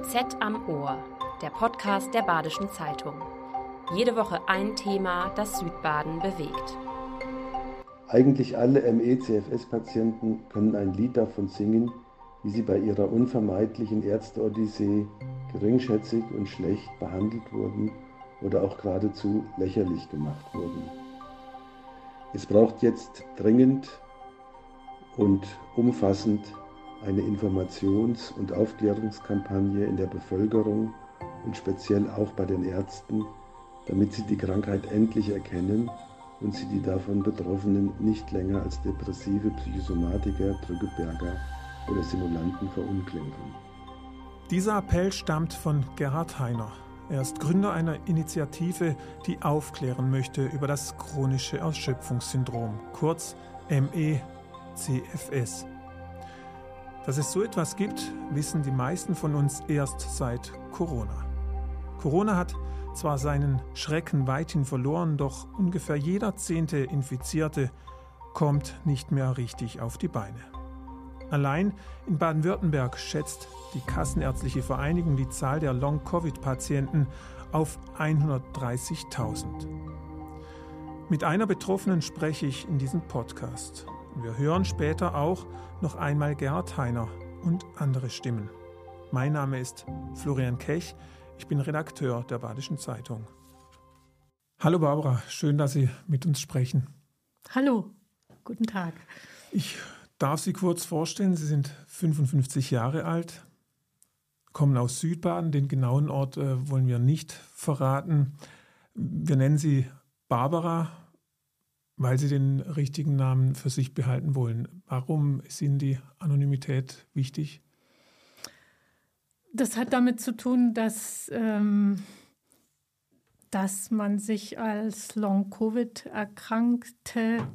BZ am Ohr, der Podcast der Badischen Zeitung. Jede Woche ein Thema, das Südbaden bewegt. Eigentlich alle ME-CFS-Patienten können ein Lied davon singen, wie sie bei ihrer unvermeidlichen Ärzte-Odyssee geringschätzig und schlecht behandelt wurden oder auch geradezu lächerlich gemacht wurden. Es braucht jetzt dringend und umfassend eine Informations- und Aufklärungskampagne in der Bevölkerung und speziell auch bei den Ärzten, damit sie die Krankheit endlich erkennen und sie die davon Betroffenen nicht länger als depressive Psychosomatiker, Drückeberger oder Simulanten verunglimpfen. Dieser Appell stammt von Gerhard Heiner. Er ist Gründer einer Initiative, die aufklären möchte über das chronische Erschöpfungssyndrom, kurz MECFS. Dass es so etwas gibt, wissen die meisten von uns erst seit Corona. Corona hat zwar seinen Schrecken weithin verloren, doch ungefähr jeder zehnte Infizierte kommt nicht mehr richtig auf die Beine. Allein in Baden-Württemberg schätzt die Kassenärztliche Vereinigung die Zahl der Long-Covid-Patienten auf 130.000. Mit einer Betroffenen spreche ich in diesem Podcast. Wir hören später auch noch einmal Gerhard Heiner und andere Stimmen. Mein Name ist Florian Kech, ich bin Redakteur der Badischen Zeitung. Hallo Barbara, schön, dass Sie mit uns sprechen. Hallo, guten Tag. Ich darf Sie kurz vorstellen, Sie sind 55 Jahre alt, kommen aus Südbaden, den genauen Ort äh, wollen wir nicht verraten. Wir nennen Sie Barbara, weil Sie den richtigen Namen für sich behalten wollen. Warum ist Ihnen die Anonymität wichtig? Das hat damit zu tun, dass, ähm, dass man sich als Long-Covid-Erkrankte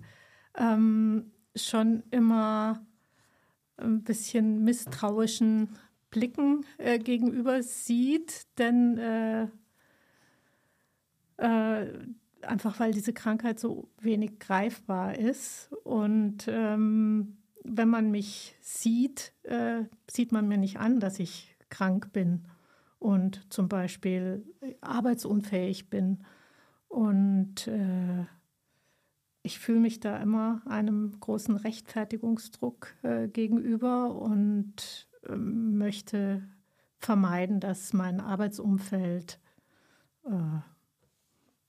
ähm, schon immer ein bisschen misstrauischen Blicken äh, gegenüber sieht, denn äh, äh, einfach weil diese Krankheit so wenig greifbar ist. Und ähm, wenn man mich sieht, äh, sieht man mir nicht an, dass ich krank bin und zum Beispiel arbeitsunfähig bin. Und äh, ich fühle mich da immer einem großen Rechtfertigungsdruck äh, gegenüber und äh, möchte vermeiden, dass mein Arbeitsumfeld äh,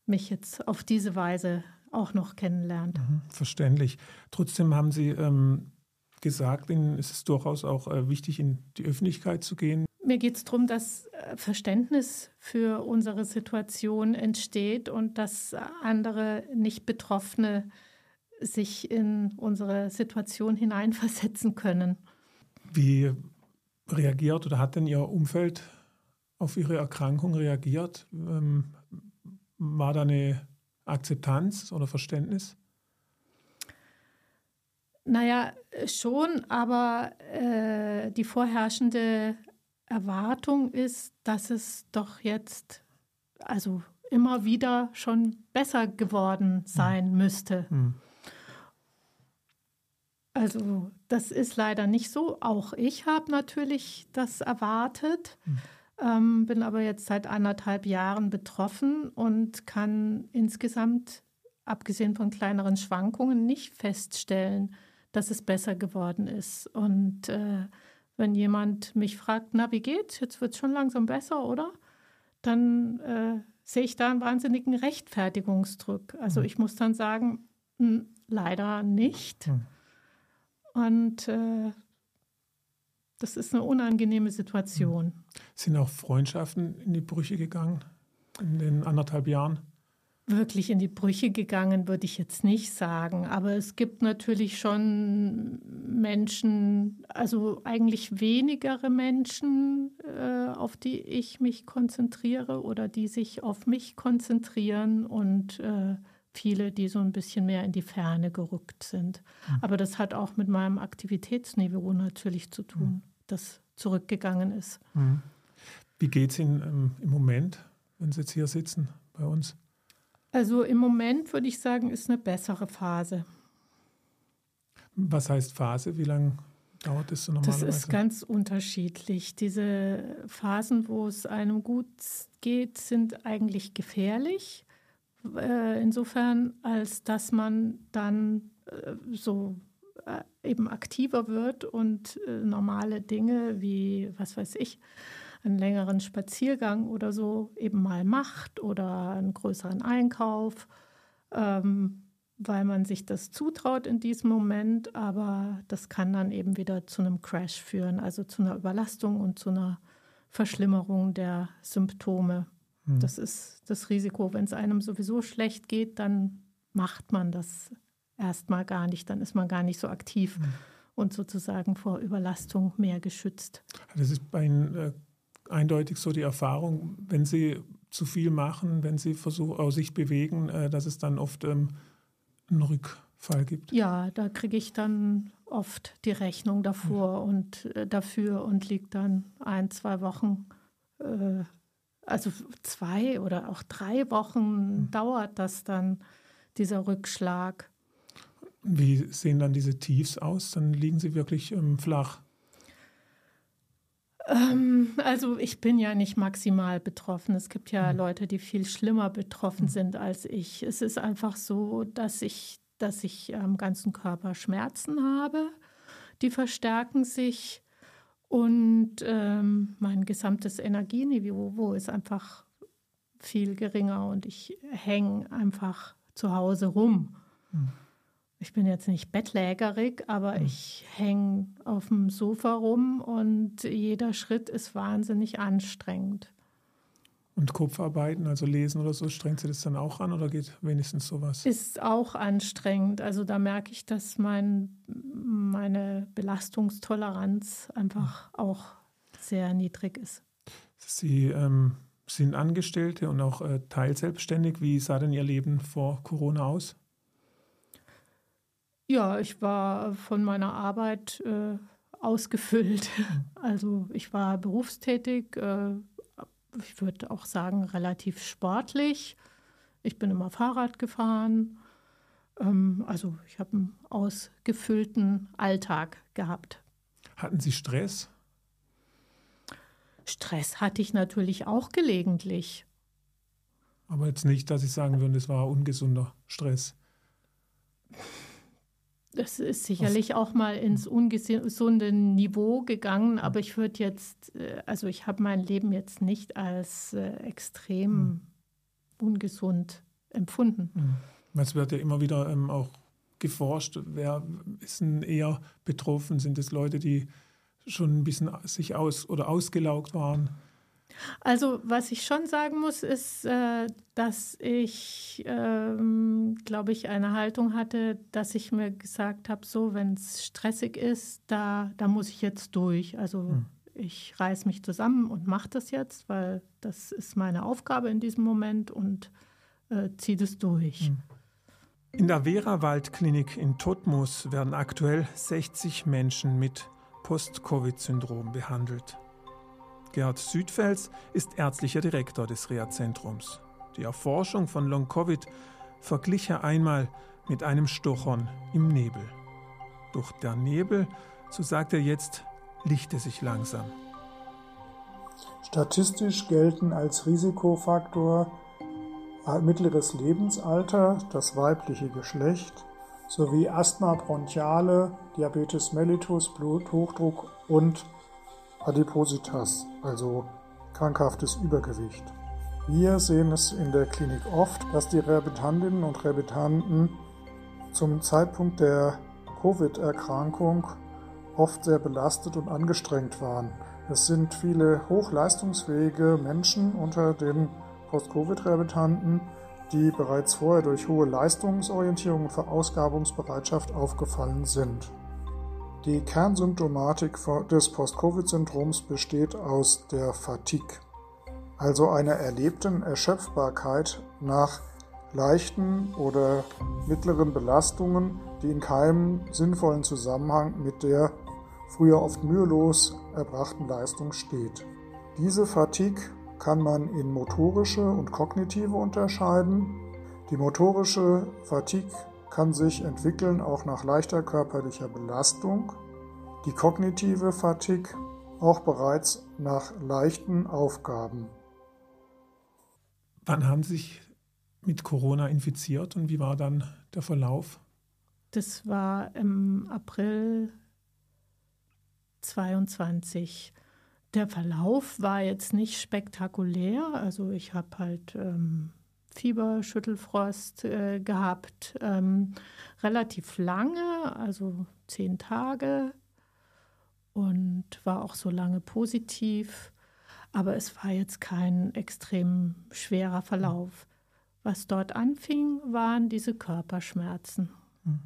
mich jetzt auf diese Weise auch noch kennenlernt. Mhm, verständlich. Trotzdem haben Sie ähm, gesagt, Ihnen ist es durchaus auch äh, wichtig, in die Öffentlichkeit zu gehen. Mir geht es darum, dass äh, Verständnis für unsere Situation entsteht und dass andere nicht Betroffene sich in unsere Situation hineinversetzen können. Wie reagiert oder hat denn Ihr Umfeld auf Ihre Erkrankung reagiert? Ähm, war da eine Akzeptanz oder Verständnis? Naja, schon, aber äh, die vorherrschende Erwartung ist, dass es doch jetzt, also immer wieder schon besser geworden sein mhm. müsste. Mhm. Also das ist leider nicht so. Auch ich habe natürlich das erwartet. Mhm ähm, bin aber jetzt seit anderthalb Jahren betroffen und kann insgesamt, abgesehen von kleineren Schwankungen, nicht feststellen, dass es besser geworden ist. Und äh, wenn jemand mich fragt, na, wie geht's? Jetzt wird es schon langsam besser, oder? Dann äh, sehe ich da einen wahnsinnigen Rechtfertigungsdruck. Also mhm. ich muss dann sagen, mh, hm, leider nicht. Mhm. Und äh, das ist eine unangenehme Situation. Sind auch Freundschaften in die Brüche gegangen in den anderthalb Jahren? Wirklich in die Brüche gegangen, würde ich jetzt nicht sagen. Aber es gibt natürlich schon Menschen, also eigentlich wenigere Menschen, äh, auf die ich mich konzentriere oder die sich auf mich konzentrieren und äh, viele, die so ein bisschen mehr in die Ferne gerückt sind. Mhm. Aber das hat auch mit meinem Aktivitätsniveau natürlich zu tun. Das zurückgegangen ist. Mhm. Wie geht es Ihnen ähm, im Moment, wenn Sie jetzt hier sitzen bei uns? Also im Moment würde ich sagen, ist eine bessere Phase. Was heißt Phase? Wie lange dauert das so normalerweise? Das ist ganz unterschiedlich. Diese Phasen, wo es einem gut geht, sind eigentlich gefährlich. Äh, insofern, als dass man dann äh, so eben aktiver wird und normale Dinge wie, was weiß ich, einen längeren Spaziergang oder so eben mal macht oder einen größeren Einkauf. Ähm, weil man sich das zutraut in diesem Moment, aber das kann dann eben wieder zu einem Crash führen, also zu einer Überlastung und zu einer Verschlimmerung der Symptome. Hm. Das ist das Risiko. Wenn es einem sowieso schlecht geht, dann macht man das erstmal gar nicht, dann ist man gar nicht so aktiv hm. und sozusagen vor Überlastung mehr geschützt. Das ist bei Ihnen äh, eindeutig so die Erfahrung, wenn Sie zu viel machen, wenn Sie versuchen, sich bewegen, äh, dass es dann oft ähm, einen Rückfall gibt. Ja, da kriege ich dann oft die Rechnung davor ja. und äh, dafür und liegt dann ein, zwei Wochen, äh, also zwei oder auch drei Wochen mhm. dauert das dann, dieser Rückschlag. Wie sehen dann diese Tiefs aus? Dann liegen sie wirklich ähm, flach. Ähm, also ich bin ja nicht maximal betroffen. Es gibt ja mhm. Leute, die viel schlimmer betroffen mhm. sind als ich. Es ist einfach so, dass ich, dass ich am ganzen Körper Schmerzen habe. Die verstärken sich und ähm, mein gesamtes Energieniveau ist einfach viel geringer und ich hänge einfach zu Hause rum. Mhm ich bin jetzt nicht bettlägerig, aber mhm. ich hänge auf dem Sofa rum und jeder Schritt ist wahnsinnig anstrengend. Und Kopfarbeiten, also lesen oder so, strengt Sie das dann auch an oder geht wenigstens sowas? Ist auch anstrengend. Also da merke ich, dass mein, meine Belastungstoleranz einfach mhm. auch sehr niedrig ist. Sie ähm, sind Angestellte und auch äh, teilselbstständig. Wie sah denn Ihr Leben vor Corona aus? Ja, ich war von meiner Arbeit äh, ausgefüllt. Also ich war berufstätig, äh, ich würde auch sagen relativ sportlich. Ich bin immer Fahrrad gefahren. Ähm, also ich habe einen ausgefüllten Alltag gehabt. Hatten Sie Stress? Stress hatte ich natürlich auch gelegentlich. Aber jetzt nicht, dass ich sagen würde, es war ungesunder Stress. Das ist sicherlich auch mal ins ungesunde Niveau gegangen, aber ich würde jetzt, äh, also ich habe mein Leben jetzt nicht als äh, extrem mhm. ungesund empfunden. Es wird ja immer wieder ähm, auch geforscht, wer ist denn eher betroffen? Sind es Leute, die schon ein bisschen sich aus oder ausgelaugt waren? Also was ich schon sagen muss, ist, äh, dass ich, ähm, glaube ich, eine Haltung hatte, dass ich mir gesagt habe, so, wenn es stressig ist, da, da muss ich jetzt durch. Also hm. ich reiß mich zusammen und mache das jetzt, weil das ist meine Aufgabe in diesem Moment und äh, ziehe das durch. Hm. In der Vera-Wald-Klinik in Todmus werden aktuell 60 Menschen mit Post-Covid-Syndrom behandelt. Gerhard Südfels ist ärztlicher Direktor des Reha-Zentrums. Die Erforschung von Long-Covid verglich er einmal mit einem Stochern im Nebel. Doch der Nebel, so sagt er jetzt, lichte sich langsam. Statistisch gelten als Risikofaktor mittleres Lebensalter, das weibliche Geschlecht sowie Asthma bronchiale, Diabetes mellitus, Bluthochdruck und Adipositas, also krankhaftes Übergewicht. Wir sehen es in der Klinik oft, dass die Rehabilitantinnen und Rehabilitanten zum Zeitpunkt der Covid-Erkrankung oft sehr belastet und angestrengt waren. Es sind viele hochleistungsfähige Menschen unter den Post-Covid-Rehabilitanten, die bereits vorher durch hohe Leistungsorientierung und Verausgabungsbereitschaft aufgefallen sind. Die Kernsymptomatik des Post-Covid-Syndroms besteht aus der Fatigue, also einer erlebten Erschöpfbarkeit nach leichten oder mittleren Belastungen, die in keinem sinnvollen Zusammenhang mit der früher oft mühelos erbrachten Leistung steht. Diese Fatigue kann man in motorische und kognitive unterscheiden. Die motorische Fatigue kann sich entwickeln auch nach leichter körperlicher Belastung. die kognitive Fatigue auch bereits nach leichten Aufgaben. Wann haben Sie sich mit Corona infiziert und wie war dann der Verlauf? Das war im April 22. Der Verlauf war jetzt nicht spektakulär. Also ich habe halt ähm, Fieber, Schüttelfrost äh, gehabt, ähm, relativ lange, also zehn Tage und war auch so lange positiv. Aber es war jetzt kein extrem schwerer Verlauf. Was dort anfing, waren diese Körperschmerzen. Hm.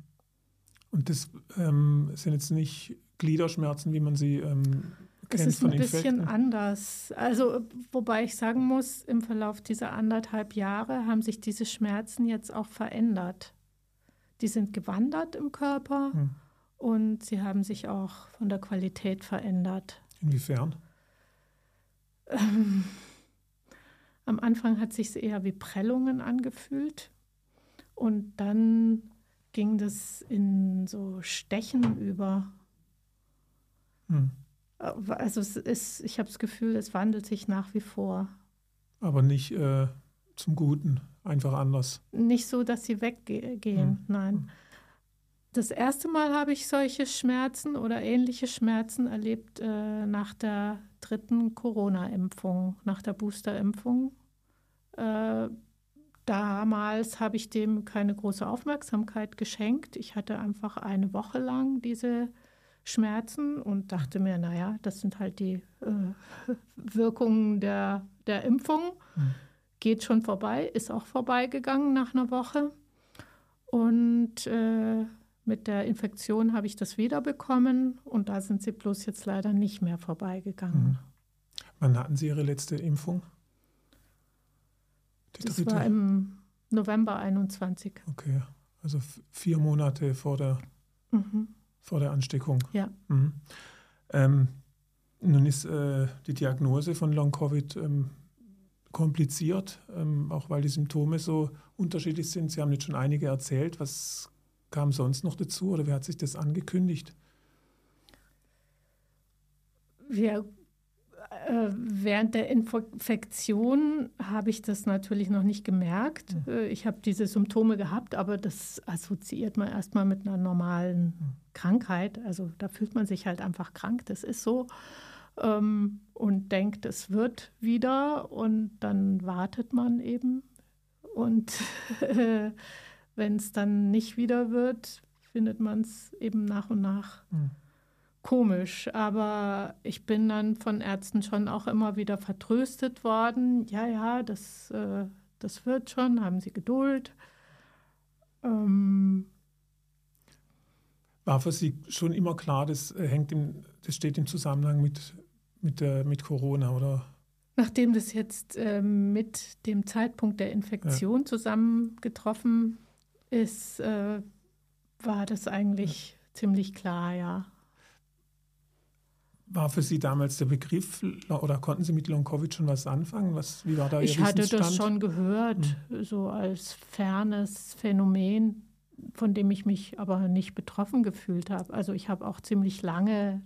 Und das ähm, sind jetzt nicht Gliederschmerzen, wie man sie ähm, kennt es ist ein bisschen Infekten? anders. Also, wobei ich sagen muss, im Verlauf dieser anderthalb Jahre haben sich diese Schmerzen jetzt auch verändert. Die sind gewandert im Körper hm. und sie haben sich auch von der Qualität verändert. Inwiefern? Ähm, am Anfang hat sich eher wie Prellungen angefühlt und dann ging das in so Stechen über. Hm. Also es ist, ich habe das Gefühl, es wandelt sich nach wie vor. Aber nicht äh, zum Guten, einfach anders. Nicht so, dass sie weggehen, hm. nein. Hm. Das erste Mal habe ich solche Schmerzen oder ähnliche Schmerzen erlebt äh, nach der dritten Corona-Impfung, nach der Booster-Impfung. Äh, damals habe ich dem keine große Aufmerksamkeit geschenkt. Ich hatte einfach eine Woche lang diese Schmerzen und dachte mir, naja, das sind halt die äh, Wirkungen der, der Impfung. Mhm. Geht schon vorbei, ist auch vorbeigegangen nach einer Woche. Und äh, mit der Infektion habe ich das wiederbekommen und da sind sie bloß jetzt leider nicht mehr vorbeigegangen. Mhm. Wann hatten Sie Ihre letzte Impfung? Die das dritte? war im November 21. Okay, also vier Monate vor der, mhm. Vor der Ansteckung. Ja. Mhm. Ähm, nun ist äh, die Diagnose von Long-Covid ähm, kompliziert, ähm, auch weil die Symptome so unterschiedlich sind. Sie haben jetzt schon einige erzählt. Was kam sonst noch dazu oder wie hat sich das angekündigt? Wir während der Infektion habe ich das natürlich noch nicht gemerkt. Mhm. Äh, ich habe diese Symptome gehabt, aber das assoziiert man erstmal mit einer normalen mhm. Krankheit. Also da fühlt man sich halt einfach krank, das ist so. Ähm, und denkt, es wird wieder und dann wartet man eben. Und wenn es dann nicht wieder wird, findet man es eben nach und nach. Mhm komisch, aber ich bin dann von Ärzten schon auch immer wieder vertröstet worden. Ja, ja, das, äh, das wird schon, haben Sie Geduld. Ähm War für Sie schon immer klar, das, äh, hängt im, das steht im Zusammenhang mit, mit, der, mit Corona, oder? Nachdem das jetzt äh, mit dem Zeitpunkt der Infektion ja. zusammengetroffen ist, äh, war das eigentlich ja. ziemlich klar, ja. War für Sie damals der Begriff oder konnten Sie mit Long-Covid schon was anfangen? Was, wie war da Ihr Ich hatte das schon gehört, hm. so als fernes Phänomen, von dem ich mich aber nicht betroffen gefühlt habe. Also ich habe auch ziemlich lange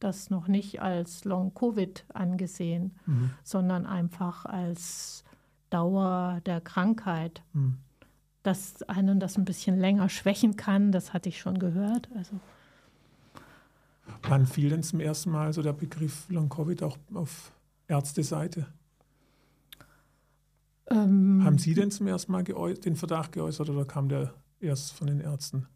das noch nicht als Long-Covid angesehen, mhm. sondern einfach als Dauer der Krankheit. Mhm. Dass einen das ein bisschen länger schwächen kann, das hatte ich schon gehört. Also Wann fiel denn zum ersten Mal so der Begriff Long-Covid auch auf Ärzteseite? Ähm, Haben Sie denn zum ersten Mal den Verdacht geäußert oder kam der erst von den Ärzten?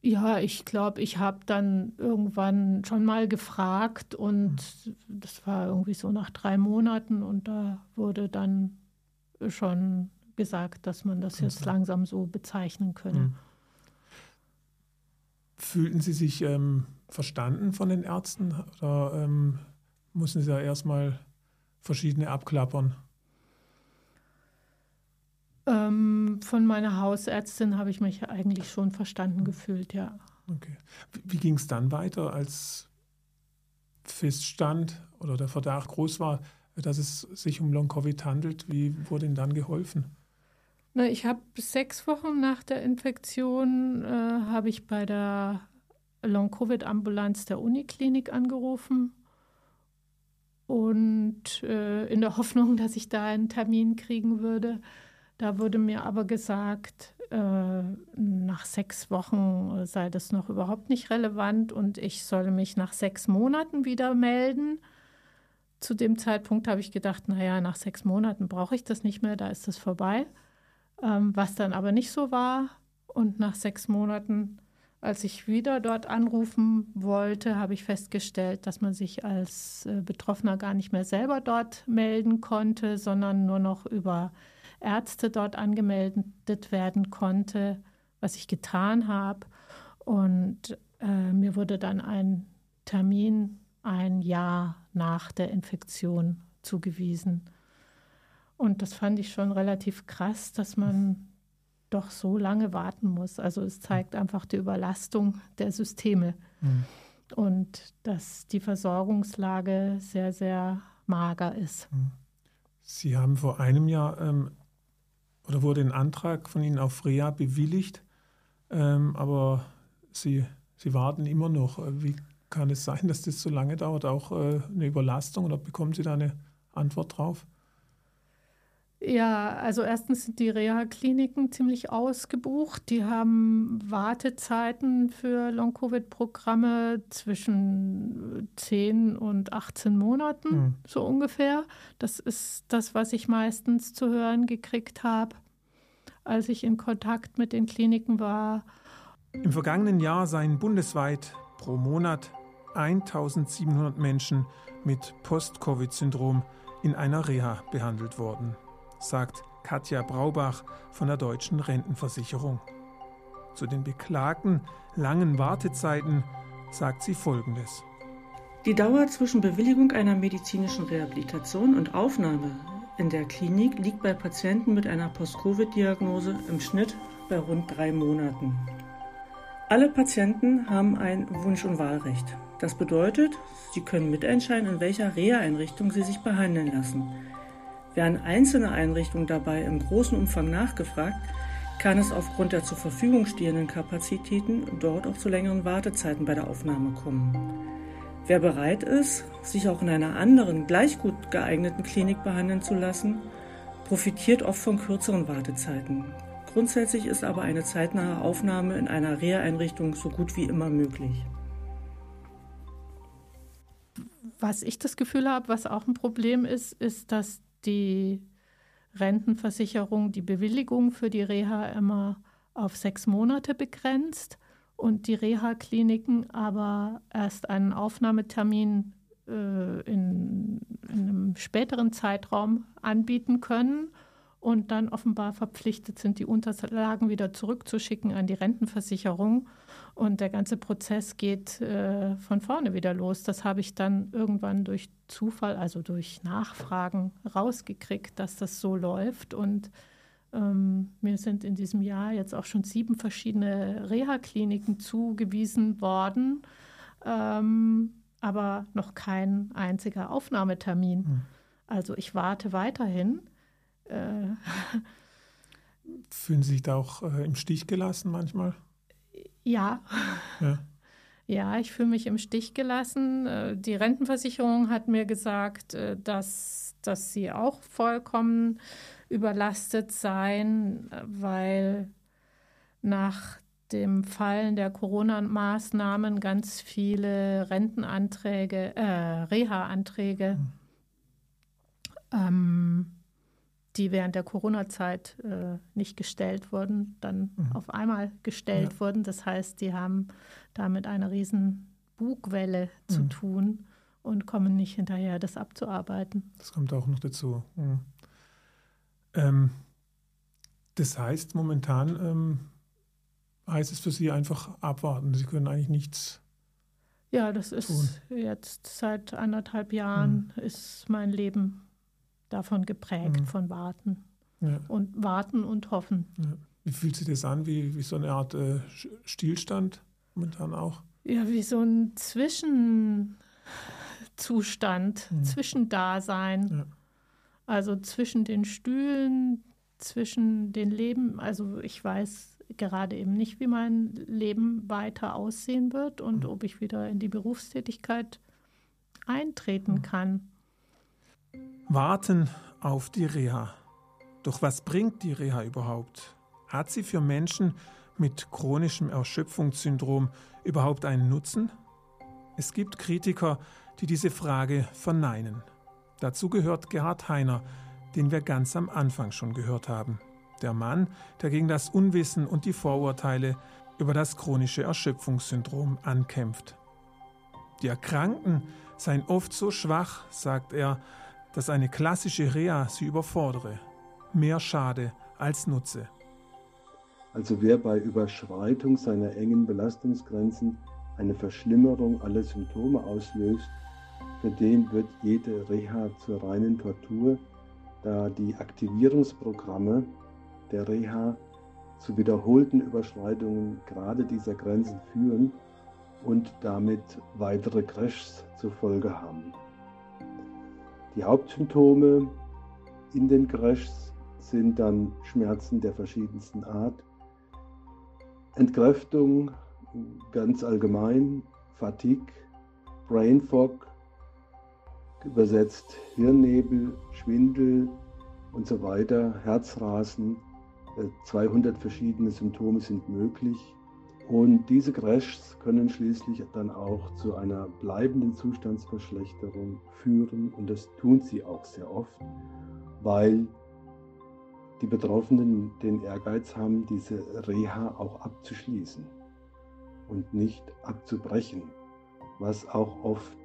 Ja, ich glaube, ich habe dann irgendwann schon mal gefragt und mhm. das war irgendwie so nach drei Monaten und da wurde dann schon gesagt, dass man das jetzt langsam so bezeichnen könne. Mhm. Fühlten Sie sich ähm, verstanden von den Ärzten oder ähm, mussten Sie ja erstmal verschiedene abklappern? Ähm, von meiner Hausärztin habe ich mich eigentlich schon verstanden gefühlt, ja. Okay. Wie, wie ging es dann weiter, als feststand oder der Verdacht groß war, dass es sich um Long-Covid handelt? Wie wurde Ihnen dann geholfen? Na, ich habe sechs Wochen nach der Infektion äh, habe ich bei der Long-Covid-Ambulanz der Uniklinik angerufen und äh, in der Hoffnung, dass ich da einen Termin kriegen würde. Da wurde mir aber gesagt, äh, nach sechs Wochen sei das noch überhaupt nicht relevant und ich solle mich nach sechs Monaten wieder melden. Zu dem Zeitpunkt habe ich gedacht, naja, nach sechs Monaten brauche ich das nicht mehr, da ist das vorbei. Ähm, was dann aber nicht so war. Und nach sechs Monaten als ich wieder dort anrufen wollte, habe ich festgestellt, dass man sich als äh, Betroffener gar nicht mehr selber dort melden konnte, sondern nur noch über Ärzte dort angemeldet werden konnte, was ich getan habe. Und äh, mir wurde dann ein Termin ein Jahr nach der Infektion zugewiesen. Und das fand ich schon relativ krass, dass man doch so lange warten muss. Also es zeigt einfach die Überlastung der Systeme mhm. und dass die Versorgungslage sehr, sehr mager ist. Mhm. Sie haben vor einem Jahr ähm, oder wurde ein Antrag von Ihnen auf Reha bewilligt, ähm, aber Sie, Sie warten immer noch. Wie kann es sein, dass das so lange dauert? Auch äh, eine Überlastung oder bekommen Sie da eine Antwort drauf? Ja, also erstens sind die Reha-Kliniken ziemlich ausgebucht. Die haben Wartezeiten für Long-Covid-Programme zwischen 10 und 18 Monaten, mhm. so ungefähr. Das ist das, was ich meistens zu hören gekriegt habe, als ich in Kontakt mit den Kliniken war. Im vergangenen Jahr seien bundesweit pro Monat 1700 Menschen mit Post-Covid-Syndrom in einer Reha behandelt worden sagt Katja Braubach von der Deutschen Rentenversicherung. Zu den beklagten langen Wartezeiten sagt sie Folgendes. Die Dauer zwischen Bewilligung einer medizinischen Rehabilitation und Aufnahme in der Klinik liegt bei Patienten mit einer Post-Covid-Diagnose im Schnitt bei rund drei Monaten. Alle Patienten haben ein Wunsch- und Wahlrecht. Das bedeutet, sie können mitentscheiden, in welcher Reha-Einrichtung sie sich behandeln lassen. Werden einzelne Einrichtungen dabei im großen Umfang nachgefragt, kann es aufgrund der zur Verfügung stehenden Kapazitäten dort auch zu längeren Wartezeiten bei der Aufnahme kommen. Wer bereit ist, sich auch in einer anderen, gleich gut geeigneten Klinik behandeln zu lassen, profitiert oft von kürzeren Wartezeiten. Grundsätzlich ist aber eine zeitnahe Aufnahme in einer Reha-Einrichtung so gut wie immer möglich. Was ich das Gefühl habe, was auch ein Problem ist, ist, dass die Rentenversicherung die Bewilligung für die Reha immer auf sechs Monate begrenzt und die Reha-Kliniken aber erst einen Aufnahmetermin äh, in, in, einem späteren Zeitraum anbieten können und dann offenbar verpflichtet sind, die Unterlagen wieder zurückzuschicken an die Rentenversicherung. Und der ganze Prozess geht äh, von vorne wieder los. Das habe ich dann irgendwann durch Zufall, also durch Nachfragen rausgekriegt, dass das so läuft. Und ähm, mir sind in diesem Jahr jetzt auch schon sieben verschiedene Reha-Kliniken zugewiesen worden, ähm, aber noch kein einziger Aufnahmetermin. Hm. Also ich warte weiterhin. Äh, Fühlen Sie sich da auch äh, im Stich gelassen manchmal? Ja. ja. Ja, ich fühle mich im Stich gelassen. Äh, die Rentenversicherung hat mir gesagt, äh, dass, dass sie auch vollkommen überlastet seien, weil nach dem Fallen der Corona-Maßnahmen ganz viele Rentenanträge, äh, Reha-Anträge mhm. ähm, die während der Corona-Zeit äh, nicht gestellt wurden, dann mhm. auf einmal gestellt ja. wurden. Das heißt, die haben damit eine riesen Bugwelle mhm. zu tun und kommen nicht hinterher, das abzuarbeiten. Das kommt auch noch dazu. Mhm. Ähm, das heißt, momentan ähm, heißt es für Sie einfach abwarten. Sie können eigentlich nichts. Ja, das ist tun. jetzt seit anderthalb Jahren mhm. ist mein Leben davon geprägt, mhm. von Warten. Ja. Und Warten und Hoffen. Ja. Wie fühlt sich das an? Wie, wie so eine Art äh, Stillstand momentan auch? Ja, wie so ein Zwischenzustand, mhm. Zwischendasein. Ja. Also zwischen den Stühlen, zwischen den Leben. Also ich weiß gerade eben nicht, wie mein Leben weiter aussehen wird und mhm. ob ich wieder in die Berufstätigkeit eintreten mhm. kann. Warten auf die Reha. Doch was bringt die Reha überhaupt? Hat sie für Menschen mit chronischem Erschöpfungssyndrom überhaupt einen Nutzen? Es gibt Kritiker, die diese Frage verneinen. Dazu gehört Gerhard Heiner, den wir ganz am Anfang schon gehört haben. Der Mann, der gegen das Unwissen und die Vorurteile über das chronische Erschöpfungssyndrom ankämpft. Die Erkrankten seien oft so schwach, sagt er, dass eine klassische Reha sie überfordere. Mehr schade als Nutze. Also wer bei Überschreitung seiner engen Belastungsgrenzen eine Verschlimmerung aller Symptome auslöst, für den wird jede Reha zur reinen Tortur, da die Aktivierungsprogramme der Reha zu wiederholten Überschreitungen gerade dieser Grenzen führen und damit weitere Crashs zur Folge haben. Die Hauptsymptome in den Crashs sind dann Schmerzen der verschiedensten Art, Entkräftung ganz allgemein, Fatigue, Brain Fog, übersetzt Hirnnebel, Schwindel und so weiter, Herzrasen, 200 äh, verschiedene Symptome sind möglich. Und diese Crashs können schließlich dann auch zu einer bleibenden Zustandsverschlechterung führen. Und das tun sie auch sehr oft, weil die Betroffenen den Ehrgeiz haben, diese Reha auch abzuschließen und nicht abzubrechen, was auch oft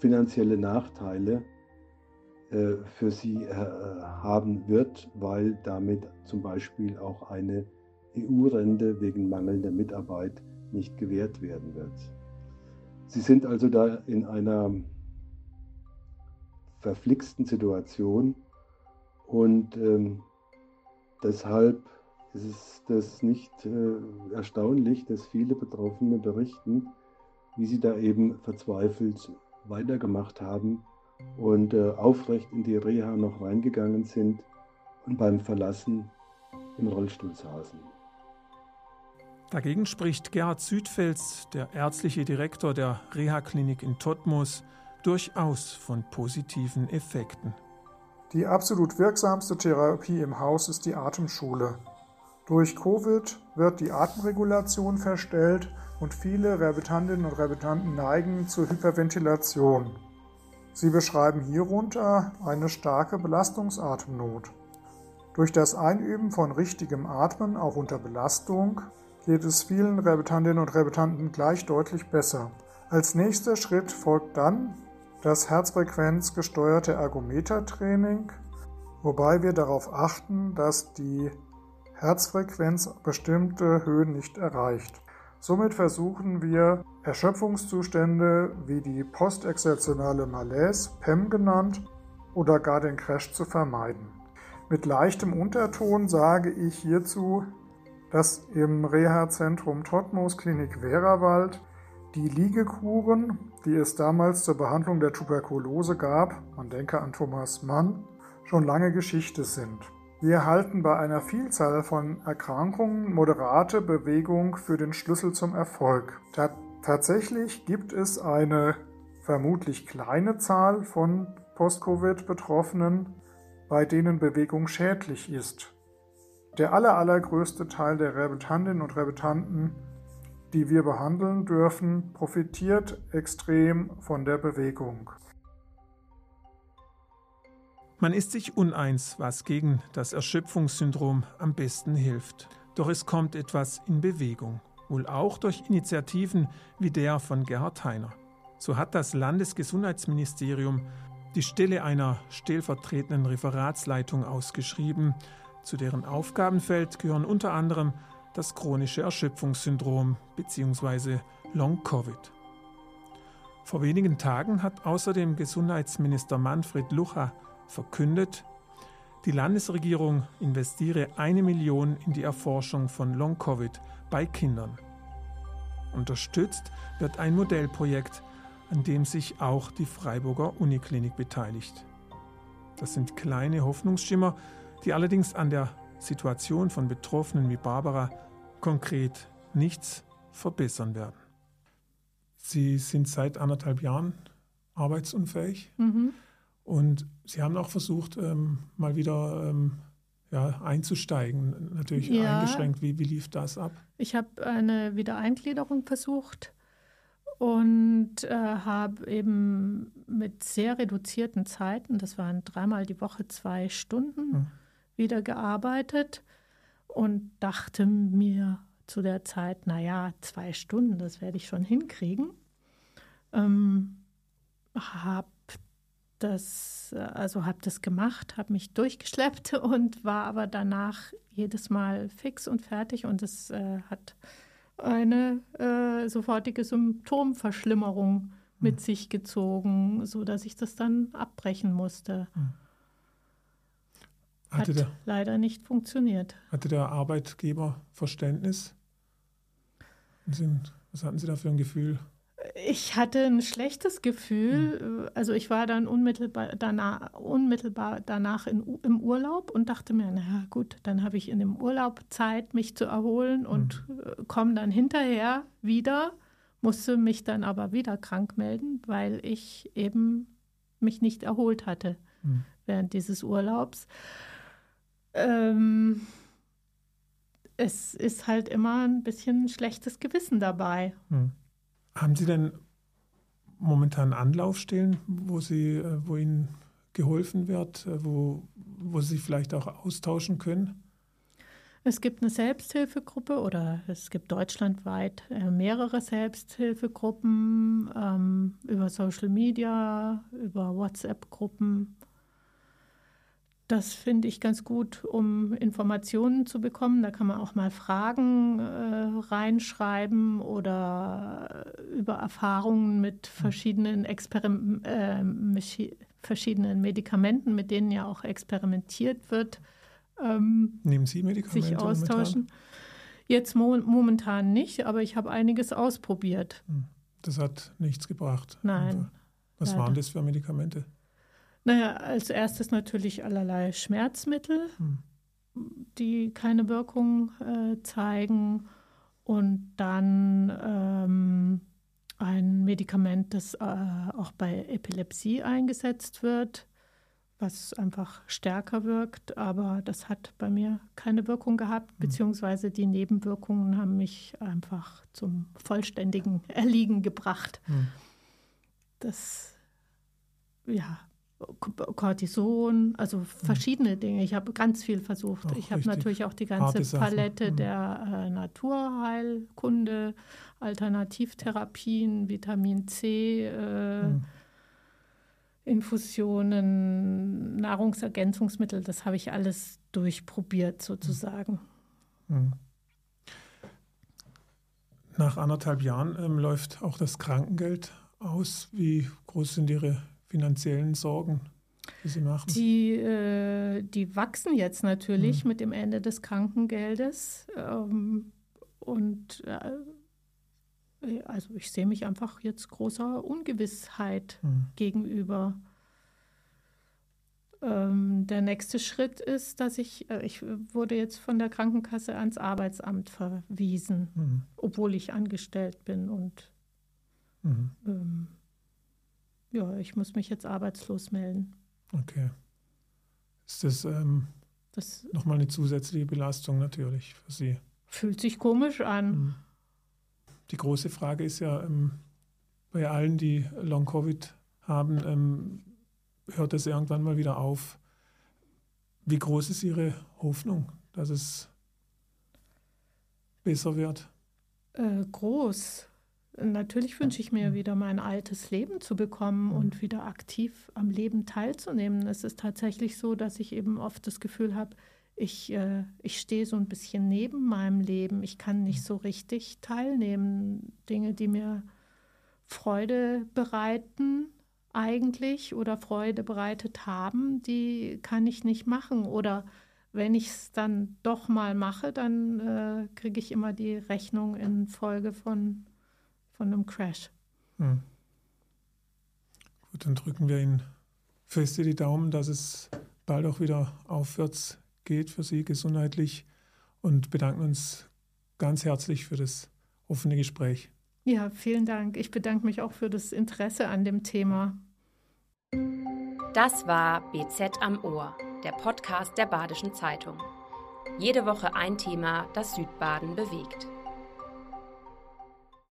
finanzielle Nachteile äh, für sie äh, haben wird, weil damit zum Beispiel auch eine EU-Rente wegen mangelnder Mitarbeit nicht gewährt werden wird. Sie sind also da in einer verflixten Situation und ähm, deshalb ist es nicht äh, erstaunlich, dass viele Betroffene berichten, wie sie da eben verzweifelt weitergemacht haben und äh, aufrecht in die Reha noch reingegangen sind und beim Verlassen im Rollstuhl saßen. Dagegen spricht Gerhard Südfels, der ärztliche Direktor der Reha-Klinik in Totmus, durchaus von positiven Effekten. Die absolut wirksamste Therapie im Haus ist die Atemschule. Durch Covid wird die Atemregulation verstellt und viele Rehabitantinnen und Rehabitanten neigen zur Hyperventilation. Sie beschreiben hierunter eine starke Belastungsatemnot. Durch das Einüben von richtigem Atmen auch unter Belastung geht es vielen Rehabitantinnen und Rehabitanten gleich deutlich besser. Als nächster Schritt folgt dann das herzfrequenzgesteuerte Ergometertraining, wobei wir darauf achten, dass die Herzfrequenz bestimmte Höhen nicht erreicht. Somit versuchen wir Erschöpfungszustände wie die postexertionale Malaise, PEM genannt, oder gar den Crash zu vermeiden. Mit leichtem Unterton sage ich hierzu, dass im Reha-Zentrum Totmos Klinik Wehrerwald die Liegekuren, die es damals zur Behandlung der Tuberkulose gab, man denke an Thomas Mann, schon lange Geschichte sind. Wir erhalten bei einer Vielzahl von Erkrankungen moderate Bewegung für den Schlüssel zum Erfolg. Ta tatsächlich gibt es eine vermutlich kleine Zahl von Post-Covid-Betroffenen, bei denen Bewegung schädlich ist. Der aller, allergrößte Teil der Rehabilitantinnen und Rehabilitanten, die wir behandeln dürfen, profitiert extrem von der Bewegung. Man ist sich uneins, was gegen das Erschöpfungssyndrom am besten hilft. Doch es kommt etwas in Bewegung, wohl auch durch Initiativen wie der von Gerhard Heiner. So hat das Landesgesundheitsministerium die Stelle einer stellvertretenden Referatsleitung ausgeschrieben, zu deren Aufgabenfeld gehören unter anderem das chronische Erschöpfungssyndrom bzw. Long-Covid. Vor wenigen Tagen hat außerdem Gesundheitsminister Manfred Lucha verkündet, die Landesregierung investiere eine Million in die Erforschung von Long-Covid bei Kindern. Unterstützt wird ein Modellprojekt, an dem sich auch die Freiburger Uniklinik beteiligt. Das sind kleine Hoffnungsschimmer, die allerdings an der Situation von Betroffenen wie Barbara konkret nichts verbessern werden. Sie sind seit anderthalb Jahren arbeitsunfähig Mhm. und Sie haben auch versucht, ähm, mal wieder ähm, ja, einzusteigen, natürlich Ja. eingeschränkt. Wie, wie lief das ab? Ich habe eine Wiedereingliederung versucht und äh, habe eben mit sehr reduzierten Zeiten, das waren dreimal die Woche zwei Stunden, Hm. Wieder gearbeitet und dachte mir zu der Zeit, naja, zwei Stunden, das werde ich schon hinkriegen. Ähm, habe das, also habe das gemacht, habe mich durchgeschleppt und war aber danach jedes Mal fix und fertig und es äh, hat eine äh, sofortige Symptomverschlimmerung mit sich gezogen, so dass ich das dann abbrechen musste. Hat Hatte der, leider nicht funktioniert. hatte der Arbeitgeber Verständnis? Was hatten Sie da für ein Gefühl? Ich hatte ein schlechtes Gefühl. Also ich war dann unmittelbar danach, unmittelbar danach in, im Urlaub und dachte mir, naja gut, dann habe ich in dem Urlaub Zeit, mich zu erholen und äh, komme dann hinterher wieder, musste mich dann aber wieder krank melden, weil ich eben mich nicht erholt hatte Hm. während dieses Urlaubs. Ähm, es ist halt immer ein bisschen schlechtes Gewissen dabei. Hm. Haben Sie denn momentan Anlaufstellen, wo, Sie, äh, wo Ihnen geholfen wird, äh, wo, wo Sie vielleicht auch austauschen können? Es gibt eine Selbsthilfegruppe oder es gibt deutschlandweit äh, mehrere Selbsthilfegruppen ähm, über Social Media, über WhatsApp-Gruppen. Das finde ich ganz gut, um Informationen zu bekommen. Da kann man auch mal Fragen äh, reinschreiben oder über Erfahrungen mit verschiedenen, Experim äh, verschiedenen Medikamenten, mit denen ja auch experimentiert wird. Ähm, Nehmen Sie Medikamente sich momentan? austauschen. Jetzt mo momentan nicht, aber ich habe einiges ausprobiert. Hm. Das hat nichts gebracht. Nein, Einfach. Was leider. waren das für Medikamente? Naja, als erstes natürlich allerlei Schmerzmittel, Hm. die keine Wirkung äh, zeigen. Und dann ähm, ein Medikament, das äh, auch bei Epilepsie eingesetzt wird, was einfach stärker wirkt. Aber das hat bei mir keine Wirkung gehabt, beziehungsweise die Nebenwirkungen haben mich einfach zum vollständigen Erliegen gebracht. Hm. Das, ja, Cortison, also verschiedene Dinge. Ich habe ganz viel versucht. Auch ich habe natürlich auch die ganze. Palette Mhm. der äh, Naturheilkunde, Alternativtherapien, Vitamin C, äh, Hm. Infusionen, Nahrungsergänzungsmittel. Das habe ich alles durchprobiert sozusagen. Hm. Nach anderthalb Jahren ähm, läuft auch das Krankengeld aus. Wie groß sind Ihre finanziellen Sorgen, die Sie machen? Die, äh, die wachsen jetzt natürlich Mhm. mit dem Ende des Krankengeldes. Ähm, und äh, also ich sehe mich einfach jetzt großer Ungewissheit Hm. gegenüber. Ähm, der nächste Schritt ist, dass ich, äh, ich wurde jetzt von der Krankenkasse ans Arbeitsamt verwiesen, Hm. obwohl ich angestellt bin und Hm. ähm, ja, ich muss mich jetzt arbeitslos melden. Okay. Ist das ähm, Das nochmal eine zusätzliche Belastung natürlich für Sie? fühlt sich komisch an. Hm. Die große Frage ist ja, ähm, bei allen, die Long-Covid haben, ähm, hört es irgendwann mal wieder auf. Wie groß ist Ihre Hoffnung, dass es besser wird? Äh, groß. Natürlich wünsche ich mir Mhm. wieder mein altes Leben zu bekommen Mhm. und wieder aktiv am Leben teilzunehmen. Es ist tatsächlich so, dass ich eben oft das Gefühl habe, ich, äh, ich stehe so ein bisschen neben meinem Leben. Ich kann nicht so richtig teilnehmen. Dinge, die mir Freude bereiten eigentlich oder Freude bereitet haben, die kann ich nicht machen. Oder wenn ich es dann doch mal mache, dann äh, kriege ich immer die Rechnung in Folge von, von einem Crash. Hm. Gut, dann drücken wir Ihnen feste die Daumen, dass es bald auch wieder aufwärts geht für Sie gesundheitlich und bedanken uns ganz herzlich für das offene Gespräch. Ja, vielen Dank. Ich bedanke mich auch für das Interesse an dem Thema. Das war BZ am Ohr, der Podcast der Badischen Zeitung. Jede Woche ein Thema, das Südbaden bewegt.